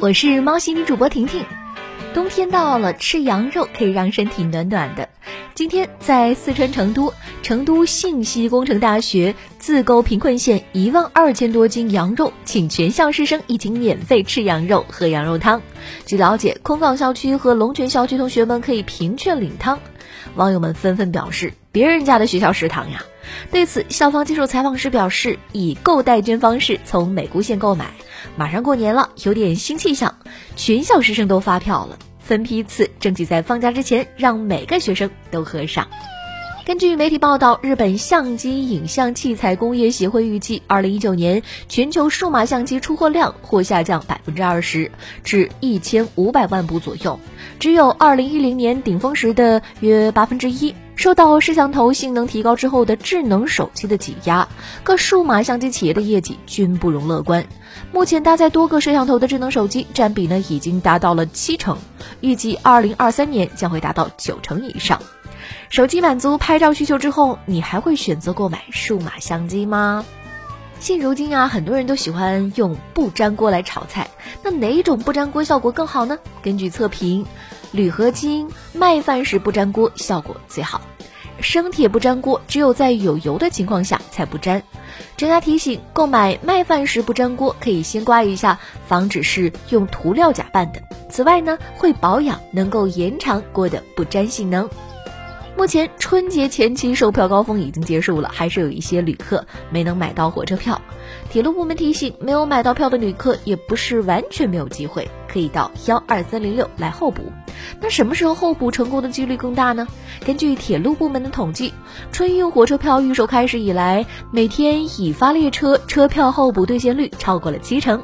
我是猫系女主播婷婷。冬天到了，吃羊肉可以让身体暖暖的。今天在四川成都，成都信息工程大学自购贫困县一万二千多斤羊肉，请全校师生一起免费吃羊肉、喝羊肉汤。据了解，空港校区和龙泉校区同学们可以凭券领汤。网友们纷纷表示：“别人家的学校食堂呀！”对此，校方接受采访时表示，以购代捐方式从美姑县购买。马上过年了，有点新气象，全校师生都发票了，分批次，争取在放假之前让每个学生都喝上。根据媒体报道，日本相机影像器材工业协会预计，二零一九年全球数码相机出货量或下降百分之二十，至一千五百万部左右，只有二零一零年顶峰时的约八分之一。受到摄像头性能提高之后的智能手机的挤压，各数码相机企业的业绩均不容乐观。目前搭载多个摄像头的智能手机占比呢，已经达到了七成，预计二零二三年将会达到九成以上。手机满足拍照需求之后，你还会选择购买数码相机吗？现如今啊，很多人都喜欢用不粘锅来炒菜，那哪一种不粘锅效果更好呢？根据测评。铝合金麦饭石不粘锅效果最好，生铁不粘锅只有在有油的情况下才不粘。专家提醒，购买麦饭石不粘锅可以先刮一下，防止是用涂料假扮的。此外呢，会保养，能够延长锅的不粘性能。目前春节前期售票高峰已经结束了，还是有一些旅客没能买到火车票。铁路部门提醒，没有买到票的旅客也不是完全没有机会，可以到幺二三零六来候补。那什么时候候补成功的几率更大呢？根据铁路部门的统计，春运火车票预售开始以来，每天已发列车车票候补兑现率超过了七成。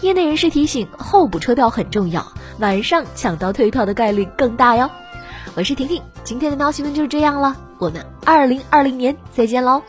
业内人士提醒，候补车票很重要，晚上抢到退票的概率更大哟。我是婷婷，今天的喵新闻就是这样了，我们二零二零年再见喽。